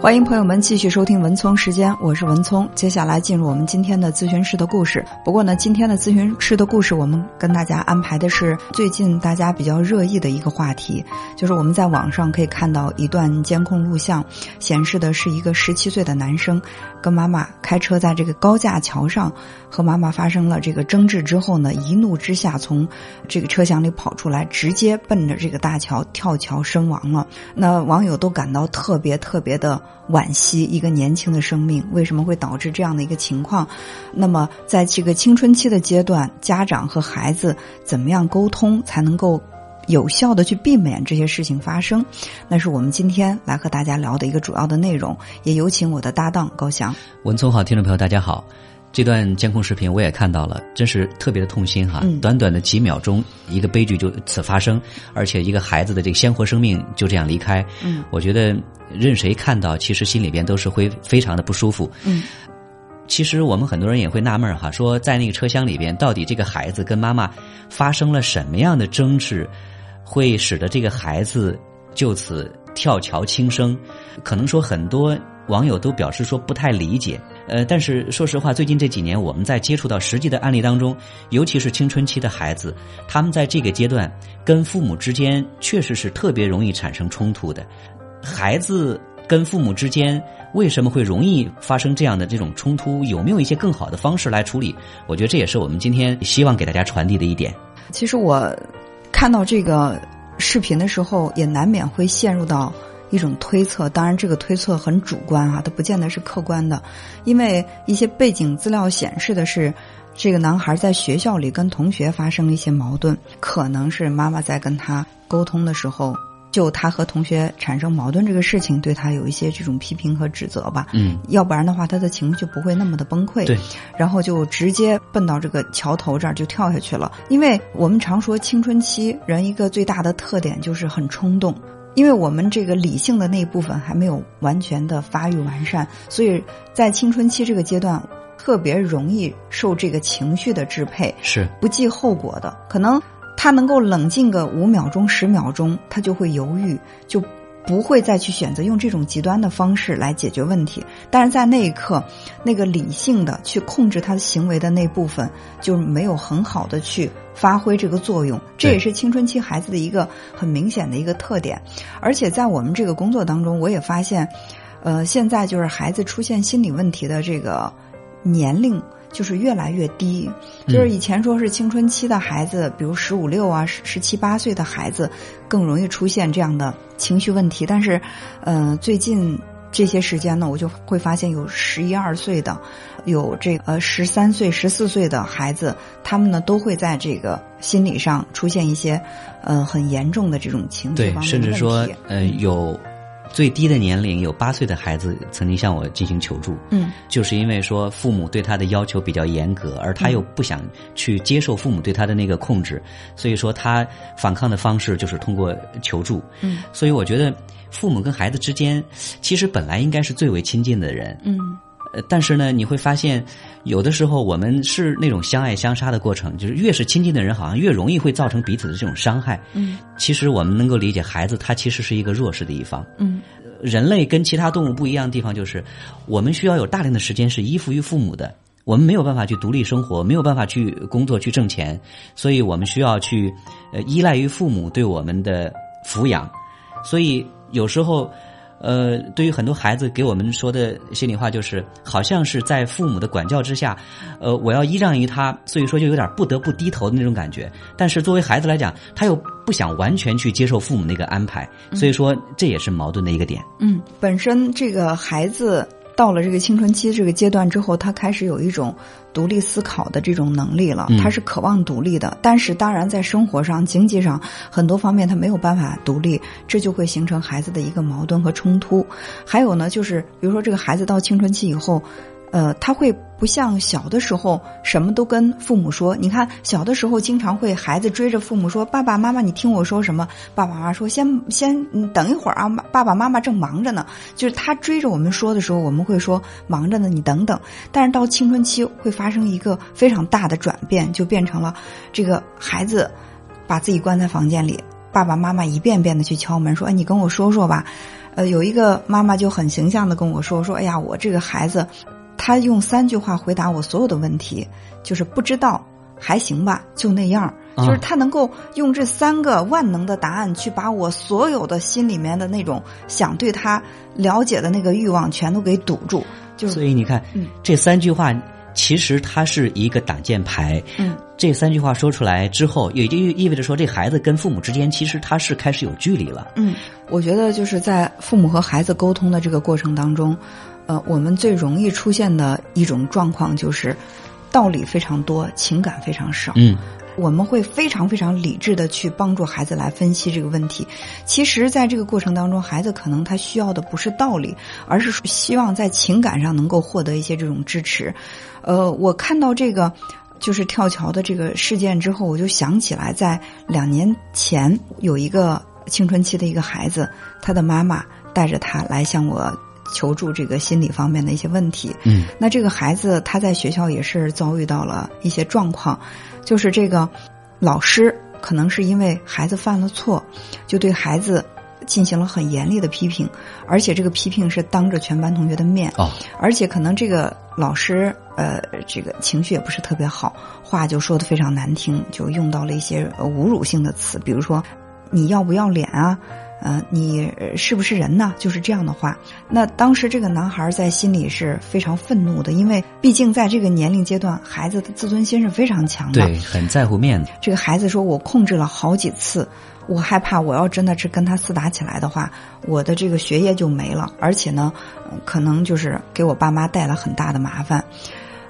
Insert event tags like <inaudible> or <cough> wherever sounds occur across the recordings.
欢迎朋友们继续收听文聪时间，我是文聪。接下来进入我们今天的咨询师的故事。不过呢，今天的咨询师的故事，我们跟大家安排的是最近大家比较热议的一个话题，就是我们在网上可以看到一段监控录像，显示的是一个十七岁的男生跟妈妈开车在这个高架桥上，和妈妈发生了这个争执之后呢，一怒之下从这个车厢里跑出来，直接奔着这个大桥跳桥身亡了。那网友都感到特别特别的。惋惜一个年轻的生命为什么会导致这样的一个情况？那么，在这个青春期的阶段，家长和孩子怎么样沟通才能够有效的去避免这些事情发生？那是我们今天来和大家聊的一个主要的内容。也有请我的搭档高翔。文聪好，听众朋友大家好。这段监控视频我也看到了，真是特别的痛心哈！短短的几秒钟，一个悲剧就此发生，而且一个孩子的这个鲜活生命就这样离开。嗯，我觉得任谁看到，其实心里边都是会非常的不舒服。嗯，其实我们很多人也会纳闷哈，说在那个车厢里边，到底这个孩子跟妈妈发生了什么样的争执，会使得这个孩子就此跳桥轻生？可能说很多网友都表示说不太理解。呃，但是说实话，最近这几年我们在接触到实际的案例当中，尤其是青春期的孩子，他们在这个阶段跟父母之间确实是特别容易产生冲突的。孩子跟父母之间为什么会容易发生这样的这种冲突？有没有一些更好的方式来处理？我觉得这也是我们今天希望给大家传递的一点。其实我看到这个视频的时候，也难免会陷入到。一种推测，当然这个推测很主观啊，它不见得是客观的，因为一些背景资料显示的是，这个男孩在学校里跟同学发生了一些矛盾，可能是妈妈在跟他沟通的时候，就他和同学产生矛盾这个事情，对他有一些这种批评和指责吧。嗯，要不然的话，他的情绪就不会那么的崩溃。对，然后就直接奔到这个桥头这儿就跳下去了。因为我们常说青春期人一个最大的特点就是很冲动。因为我们这个理性的那一部分还没有完全的发育完善，所以在青春期这个阶段，特别容易受这个情绪的支配，是不计后果的。可能他能够冷静个五秒钟、十秒钟，他就会犹豫，就。不会再去选择用这种极端的方式来解决问题，但是在那一刻，那个理性的去控制他的行为的那部分就没有很好的去发挥这个作用，这也是青春期孩子的一个很明显的一个特点。而且在我们这个工作当中，我也发现，呃，现在就是孩子出现心理问题的这个年龄。就是越来越低，就是以前说是青春期的孩子，比如十五六啊、十十七八岁的孩子，更容易出现这样的情绪问题。但是，呃，最近这些时间呢，我就会发现有十一二岁的，有这呃十三岁、十四岁的孩子，他们呢都会在这个心理上出现一些呃很严重的这种情绪方面甚至说，呃有。最低的年龄有八岁的孩子曾经向我进行求助，嗯，就是因为说父母对他的要求比较严格，而他又不想去接受父母对他的那个控制，所以说他反抗的方式就是通过求助，嗯，所以我觉得父母跟孩子之间其实本来应该是最为亲近的人，嗯。呃，但是呢，你会发现，有的时候我们是那种相爱相杀的过程，就是越是亲近的人，好像越容易会造成彼此的这种伤害。嗯，其实我们能够理解，孩子他其实是一个弱势的一方。嗯，人类跟其他动物不一样的地方就是，我们需要有大量的时间是依附于父母的，我们没有办法去独立生活，没有办法去工作去挣钱，所以我们需要去呃依赖于父母对我们的抚养，所以有时候。呃，对于很多孩子给我们说的心里话，就是好像是在父母的管教之下，呃，我要依仗于他，所以说就有点不得不低头的那种感觉。但是作为孩子来讲，他又不想完全去接受父母那个安排，所以说这也是矛盾的一个点。嗯，本身这个孩子。到了这个青春期这个阶段之后，他开始有一种独立思考的这种能力了。他是渴望独立的，但是当然在生活上、经济上很多方面他没有办法独立，这就会形成孩子的一个矛盾和冲突。还有呢，就是比如说这个孩子到青春期以后。呃，他会不像小的时候什么都跟父母说。你看，小的时候经常会孩子追着父母说：“爸爸妈妈，你听我说什么？”爸爸妈妈说：“先先等一会儿啊，爸爸妈妈正忙着呢。”就是他追着我们说的时候，我们会说：“忙着呢，你等等。”但是到青春期会发生一个非常大的转变，就变成了这个孩子把自己关在房间里，爸爸妈妈一遍遍的去敲门说：“哎，你跟我说说吧。”呃，有一个妈妈就很形象的跟我说说，哎呀，我这个孩子，他用三句话回答我所有的问题，就是不知道，还行吧，就那样。就是他能够用这三个万能的答案去把我所有的心里面的那种想对他了解的那个欲望全都给堵住。就所以你看，这三句话其实它是一个挡箭牌。嗯，这三句话说出来之后，也就意味着说，这孩子跟父母之间其实他是开始有距离了。嗯，我觉得就是在父母和孩子沟通的这个过程当中，呃，我们最容易出现的一种状况就是道理非常多，情感非常少。嗯。我们会非常非常理智的去帮助孩子来分析这个问题。其实，在这个过程当中，孩子可能他需要的不是道理，而是希望在情感上能够获得一些这种支持。呃，我看到这个就是跳桥的这个事件之后，我就想起来，在两年前有一个青春期的一个孩子，他的妈妈带着他来向我求助这个心理方面的一些问题。嗯，那这个孩子他在学校也是遭遇到了一些状况。就是这个老师可能是因为孩子犯了错，就对孩子进行了很严厉的批评，而且这个批评是当着全班同学的面。哦，而且可能这个老师呃，这个情绪也不是特别好，话就说的非常难听，就用到了一些侮辱性的词，比如说你要不要脸啊？呃，你是不是人呢？就是这样的话。那当时这个男孩在心里是非常愤怒的，因为毕竟在这个年龄阶段，孩子的自尊心是非常强的，对，很在乎面子。这个孩子说：“我控制了好几次，我害怕我要真的是跟他厮打起来的话，我的这个学业就没了，而且呢，可能就是给我爸妈带来很大的麻烦。”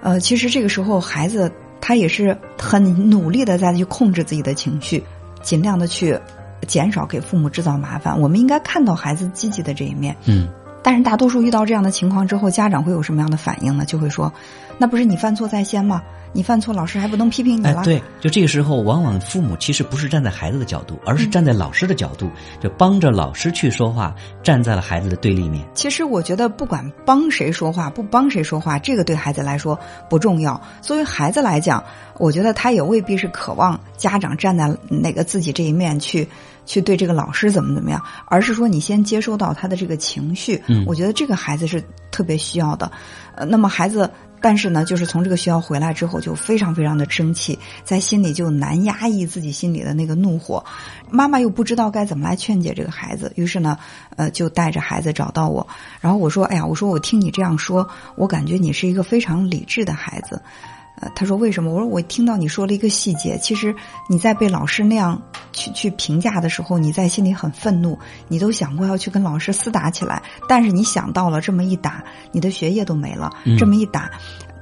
呃，其实这个时候孩子他也是很努力的在去控制自己的情绪，尽量的去。减少给父母制造麻烦，我们应该看到孩子积极的这一面。嗯，但是大多数遇到这样的情况之后，家长会有什么样的反应呢？就会说，那不是你犯错在先吗？你犯错，老师还不能批评你了？对，就这个时候，往往父母其实不是站在孩子的角度，而是站在老师的角度，就帮着老师去说话，站在了孩子的对立面。其实我觉得，不管帮谁说话，不帮谁说话，这个对孩子来说不重要。作为孩子来讲，我觉得他也未必是渴望家长站在哪个自己这一面去去对这个老师怎么怎么样，而是说你先接收到他的这个情绪。嗯，我觉得这个孩子是特别需要的。呃，那么孩子。但是呢，就是从这个学校回来之后，就非常非常的生气，在心里就难压抑自己心里的那个怒火。妈妈又不知道该怎么来劝解这个孩子，于是呢，呃，就带着孩子找到我。然后我说：“哎呀，我说我听你这样说，我感觉你是一个非常理智的孩子。”呃，他说为什么？我说我听到你说了一个细节，其实你在被老师那样去去评价的时候，你在心里很愤怒，你都想过要去跟老师厮打起来，但是你想到了这么一打，你的学业都没了，这么一打，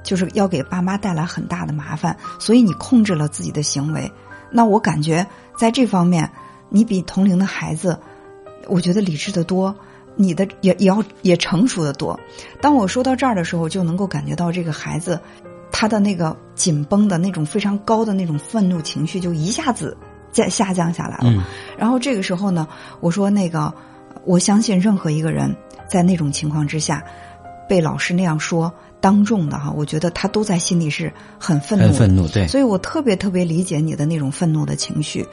就是要给爸妈带来很大的麻烦，所以你控制了自己的行为。那我感觉在这方面，你比同龄的孩子，我觉得理智的多，你的也也要也成熟的多。当我说到这儿的时候，就能够感觉到这个孩子。他的那个紧绷的那种非常高的那种愤怒情绪就一下子在下降下来了。然后这个时候呢，我说那个，我相信任何一个人在那种情况之下，被老师那样说当众的哈，我觉得他都在心里是很愤怒。很愤怒，对。所以我特别特别理解你的那种愤怒的情绪，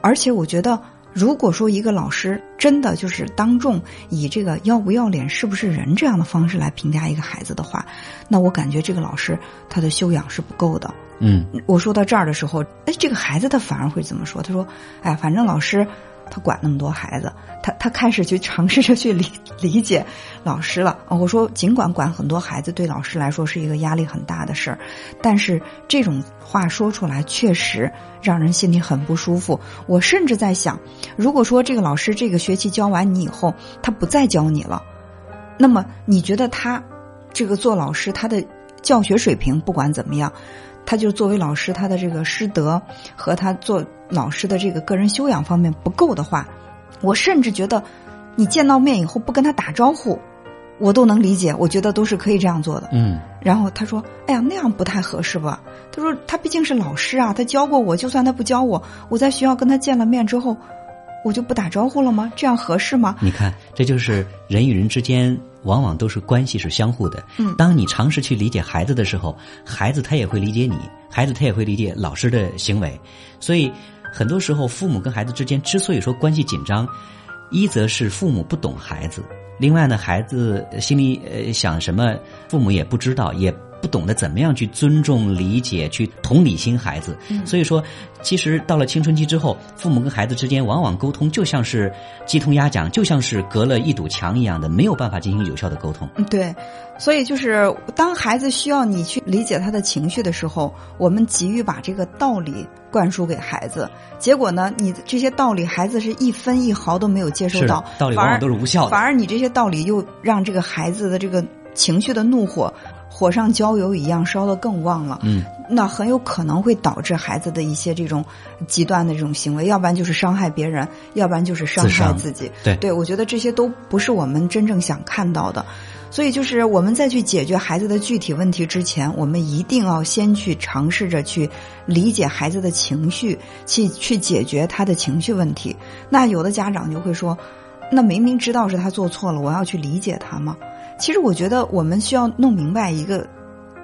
而且我觉得。如果说一个老师真的就是当众以这个要不要脸、是不是人这样的方式来评价一个孩子的话，那我感觉这个老师他的修养是不够的。嗯，我说到这儿的时候，哎，这个孩子他反而会怎么说？他说：“哎，反正老师。”他管那么多孩子，他他开始去尝试着去理理解老师了。我说，尽管管很多孩子对老师来说是一个压力很大的事儿，但是这种话说出来确实让人心里很不舒服。我甚至在想，如果说这个老师这个学期教完你以后，他不再教你了，那么你觉得他这个做老师他的教学水平不管怎么样？他就作为老师，他的这个师德和他做老师的这个个人修养方面不够的话，我甚至觉得，你见到面以后不跟他打招呼，我都能理解。我觉得都是可以这样做的。嗯。然后他说：“哎呀，那样不太合适吧？”他说：“他毕竟是老师啊，他教过我，就算他不教我，我在学校跟他见了面之后。”我就不打招呼了吗？这样合适吗？你看，这就是人与人之间往往都是关系是相互的。嗯，当你尝试去理解孩子的时候，孩子他也会理解你，孩子他也会理解老师的行为。所以，很多时候父母跟孩子之间之所以说关系紧张，一则是父母不懂孩子，另外呢，孩子心里呃想什么，父母也不知道，也。不懂得怎么样去尊重、理解、去同理心孩子，所以说，其实到了青春期之后，父母跟孩子之间往往沟通就像是鸡同鸭讲，就像是隔了一堵墙一样的，没有办法进行有效的沟通。对，所以就是当孩子需要你去理解他的情绪的时候，我们急于把这个道理灌输给孩子，结果呢，你这些道理孩子是一分一毫都没有接受到，道理往往都是无效的，反而你这些道理又让这个孩子的这个情绪的怒火。火上浇油一样烧得更旺了，嗯，那很有可能会导致孩子的一些这种极端的这种行为，要不然就是伤害别人，要不然就是伤害自己。对，对我觉得这些都不是我们真正想看到的。所以，就是我们在去解决孩子的具体问题之前，我们一定要先去尝试着去理解孩子的情绪，去去解决他的情绪问题。那有的家长就会说，那明明知道是他做错了，我要去理解他吗？其实我觉得我们需要弄明白一个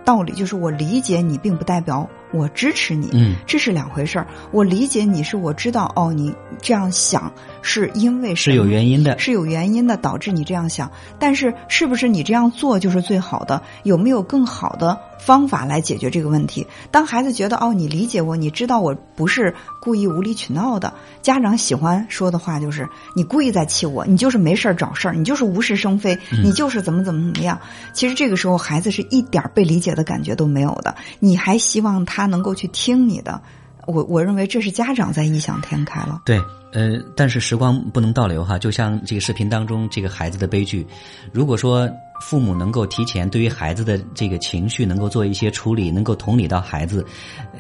道理，就是我理解你，并不代表我支持你，嗯，这是两回事儿。我理解你是我知道哦，你这样想是因为是有原因的，是有原因的导致你这样想。但是是不是你这样做就是最好的？有没有更好的？方法来解决这个问题。当孩子觉得哦，你理解我，你知道我不是故意无理取闹的。家长喜欢说的话就是你故意在气我，你就是没事儿找事儿，你就是无事生非，你就是怎么怎么怎么样。其实这个时候孩子是一点被理解的感觉都没有的。你还希望他他能够去听你的？我我认为这是家长在异想天开了。对，呃，但是时光不能倒流哈，就像这个视频当中这个孩子的悲剧，如果说。父母能够提前对于孩子的这个情绪能够做一些处理，能够同理到孩子，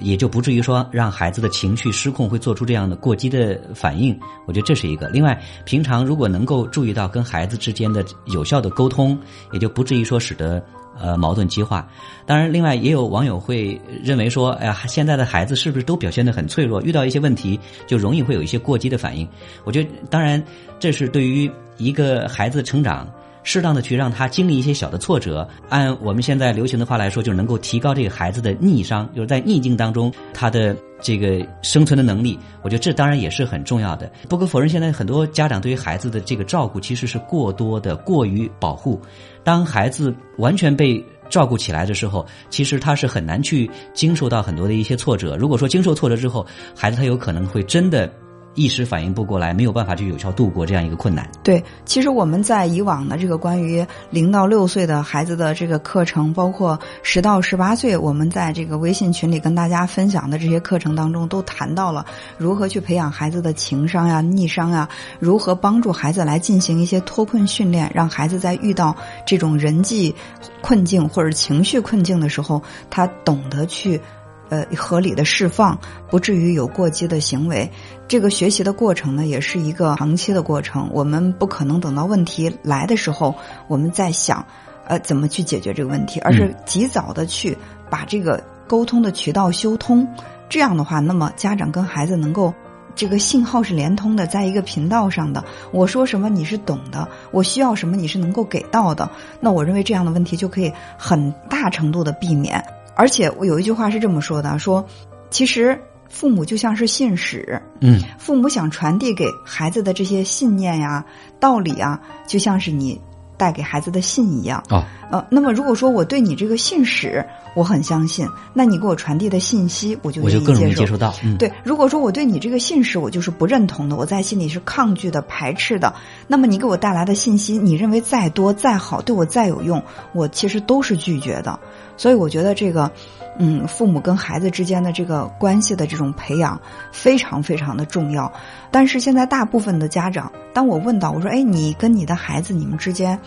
也就不至于说让孩子的情绪失控，会做出这样的过激的反应。我觉得这是一个。另外，平常如果能够注意到跟孩子之间的有效的沟通，也就不至于说使得呃矛盾激化。当然，另外也有网友会认为说，哎呀，现在的孩子是不是都表现得很脆弱？遇到一些问题就容易会有一些过激的反应。我觉得，当然这是对于一个孩子成长。适当的去让他经历一些小的挫折，按我们现在流行的话来说，就是能够提高这个孩子的逆商，就是在逆境当中他的这个生存的能力。我觉得这当然也是很重要的。不可否认，现在很多家长对于孩子的这个照顾其实是过多的、过于保护。当孩子完全被照顾起来的时候，其实他是很难去经受到很多的一些挫折。如果说经受挫折之后，孩子他有可能会真的。一时反应不过来，没有办法去有效度过这样一个困难。对，其实我们在以往的这个关于零到六岁的孩子的这个课程，包括十到十八岁，我们在这个微信群里跟大家分享的这些课程当中，都谈到了如何去培养孩子的情商呀、逆商呀，如何帮助孩子来进行一些脱困训练，让孩子在遇到这种人际困境或者情绪困境的时候，他懂得去。呃，合理的释放，不至于有过激的行为。这个学习的过程呢，也是一个长期的过程。我们不可能等到问题来的时候，我们再想，呃，怎么去解决这个问题，而是及早的去把这个沟通的渠道修通。这样的话，那么家长跟孩子能够这个信号是连通的，在一个频道上的。我说什么你是懂的，我需要什么你是能够给到的。那我认为这样的问题就可以很大程度的避免。而且我有一句话是这么说的：说，其实父母就像是信使，嗯，父母想传递给孩子的这些信念呀、道理啊，就像是你带给孩子的信一样啊。呃，那么如果说我对你这个信使我很相信，那你给我传递的信息，我就我就更容易接受到。对，如果说我对你这个信使我就是不认同的，我在心里是抗拒的、排斥的，那么你给我带来的信息，你认为再多再好，对我再有用，我其实都是拒绝的。所以我觉得这个，嗯，父母跟孩子之间的这个关系的这种培养非常非常的重要。但是现在大部分的家长，当我问到我说：“哎，你跟你的孩子，你们之间，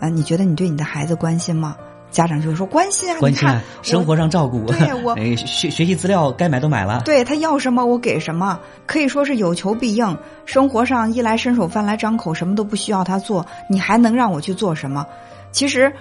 呃，你觉得你对你的孩子关心吗？”家长就会说：“关心啊，关心啊，生活上照顾。对我 <laughs> 学学习资料该买都买了。对他要什么我给什么，可以说是有求必应。生活上衣来伸手饭来张口，什么都不需要他做，你还能让我去做什么？其实。”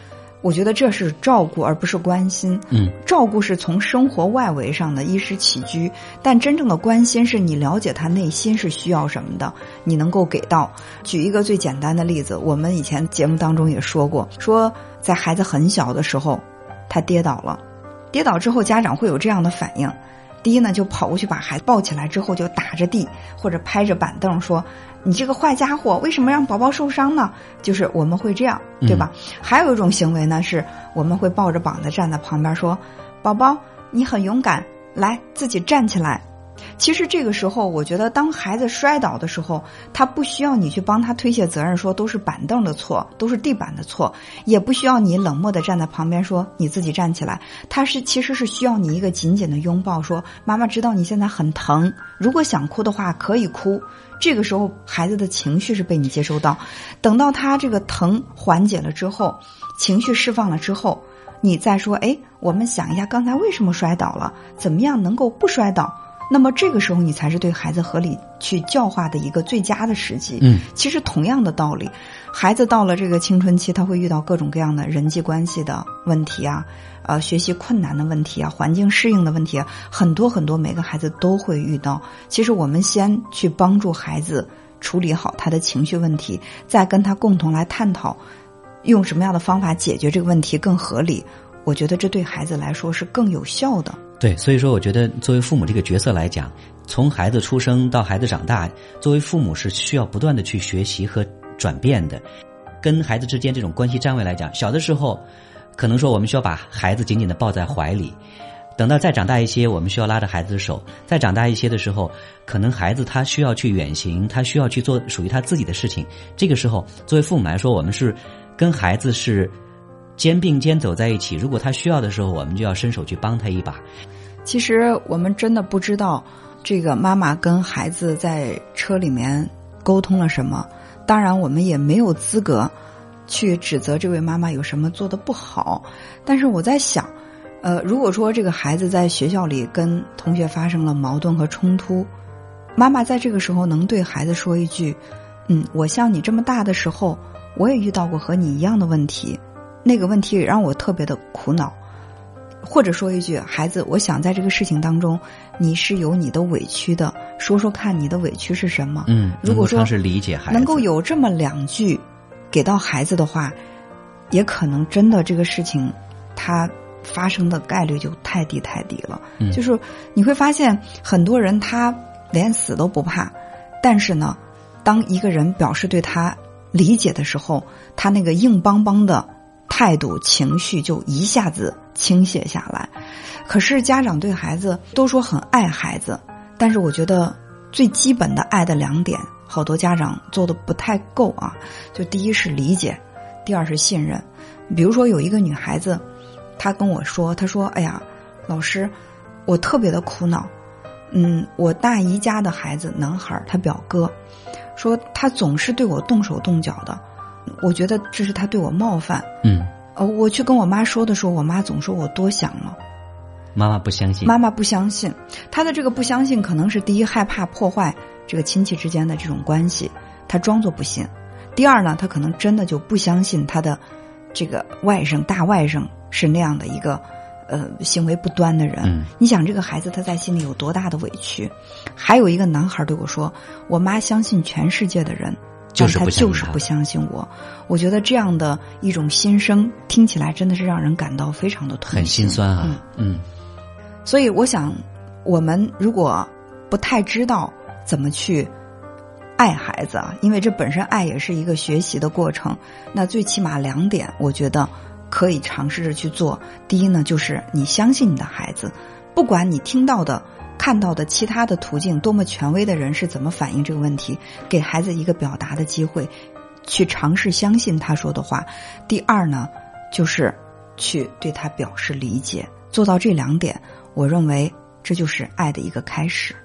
我觉得这是照顾，而不是关心。嗯，照顾是从生活外围上的衣食起居，但真正的关心是你了解他内心是需要什么的，你能够给到。举一个最简单的例子，我们以前节目当中也说过，说在孩子很小的时候，他跌倒了，跌倒之后家长会有这样的反应：第一呢，就跑过去把孩子抱起来之后就打着地或者拍着板凳说：“你这个坏家伙，为什么让宝宝受伤呢？”就是我们会这样，对吧？还有一种行为呢，是我们会抱着膀子站在旁边说：“宝宝，你很勇敢，来自己站起来。”其实这个时候，我觉得当孩子摔倒的时候，他不需要你去帮他推卸责任，说都是板凳的错，都是地板的错，也不需要你冷漠的站在旁边说你自己站起来。他是其实是需要你一个紧紧的拥抱，说妈妈知道你现在很疼，如果想哭的话可以哭。这个时候孩子的情绪是被你接收到，等到他这个疼缓解了之后，情绪释放了之后，你再说，哎，我们想一下刚才为什么摔倒了，怎么样能够不摔倒。那么这个时候，你才是对孩子合理去教化的一个最佳的时机。嗯，其实同样的道理，孩子到了这个青春期，他会遇到各种各样的人际关系的问题啊，呃，学习困难的问题啊，环境适应的问题，啊，很多很多，每个孩子都会遇到。其实我们先去帮助孩子处理好他的情绪问题，再跟他共同来探讨，用什么样的方法解决这个问题更合理。我觉得这对孩子来说是更有效的。对，所以说，我觉得作为父母这个角色来讲，从孩子出生到孩子长大，作为父母是需要不断的去学习和转变的。跟孩子之间这种关系站位来讲，小的时候，可能说我们需要把孩子紧紧的抱在怀里；等到再长大一些，我们需要拉着孩子的手；再长大一些的时候，可能孩子他需要去远行，他需要去做属于他自己的事情。这个时候，作为父母来说，我们是跟孩子是。肩并肩走在一起，如果他需要的时候，我们就要伸手去帮他一把。其实我们真的不知道，这个妈妈跟孩子在车里面沟通了什么。当然，我们也没有资格去指责这位妈妈有什么做的不好。但是我在想，呃，如果说这个孩子在学校里跟同学发生了矛盾和冲突，妈妈在这个时候能对孩子说一句：“嗯，我像你这么大的时候，我也遇到过和你一样的问题。”那个问题让我特别的苦恼，或者说一句，孩子，我想在这个事情当中，你是有你的委屈的，说说看你的委屈是什么？嗯，如果说是理解孩子，能够有这么两句给到孩子的话，也可能真的这个事情，它发生的概率就太低太低了。嗯，就是你会发现很多人他连死都不怕，但是呢，当一个人表示对他理解的时候，他那个硬邦邦的。态度、情绪就一下子倾泻下来。可是家长对孩子都说很爱孩子，但是我觉得最基本的爱的两点，好多家长做的不太够啊。就第一是理解，第二是信任。比如说有一个女孩子，她跟我说：“她说，哎呀，老师，我特别的苦恼。嗯，我大姨家的孩子，男孩，他表哥，说他总是对我动手动脚的。”我觉得这是他对我冒犯。嗯，呃，我去跟我妈说的时候，我妈总说我多想了。妈妈不相信。妈妈不相信，她的这个不相信，可能是第一害怕破坏这个亲戚之间的这种关系，她装作不信；第二呢，她可能真的就不相信她的这个外甥、大外甥是那样的一个呃行为不端的人。嗯，你想这个孩子他在心里有多大的委屈？还有一个男孩对我说：“我妈相信全世界的人。”就是他就是不相信我，我觉得这样的一种心声听起来真的是让人感到非常的痛很心酸啊。嗯，所以我想，我们如果不太知道怎么去爱孩子啊，因为这本身爱也是一个学习的过程，那最起码两点，我觉得可以尝试着去做。第一呢，就是你相信你的孩子，不管你听到的。看到的其他的途径，多么权威的人是怎么反映这个问题？给孩子一个表达的机会，去尝试相信他说的话。第二呢，就是去对他表示理解，做到这两点，我认为这就是爱的一个开始。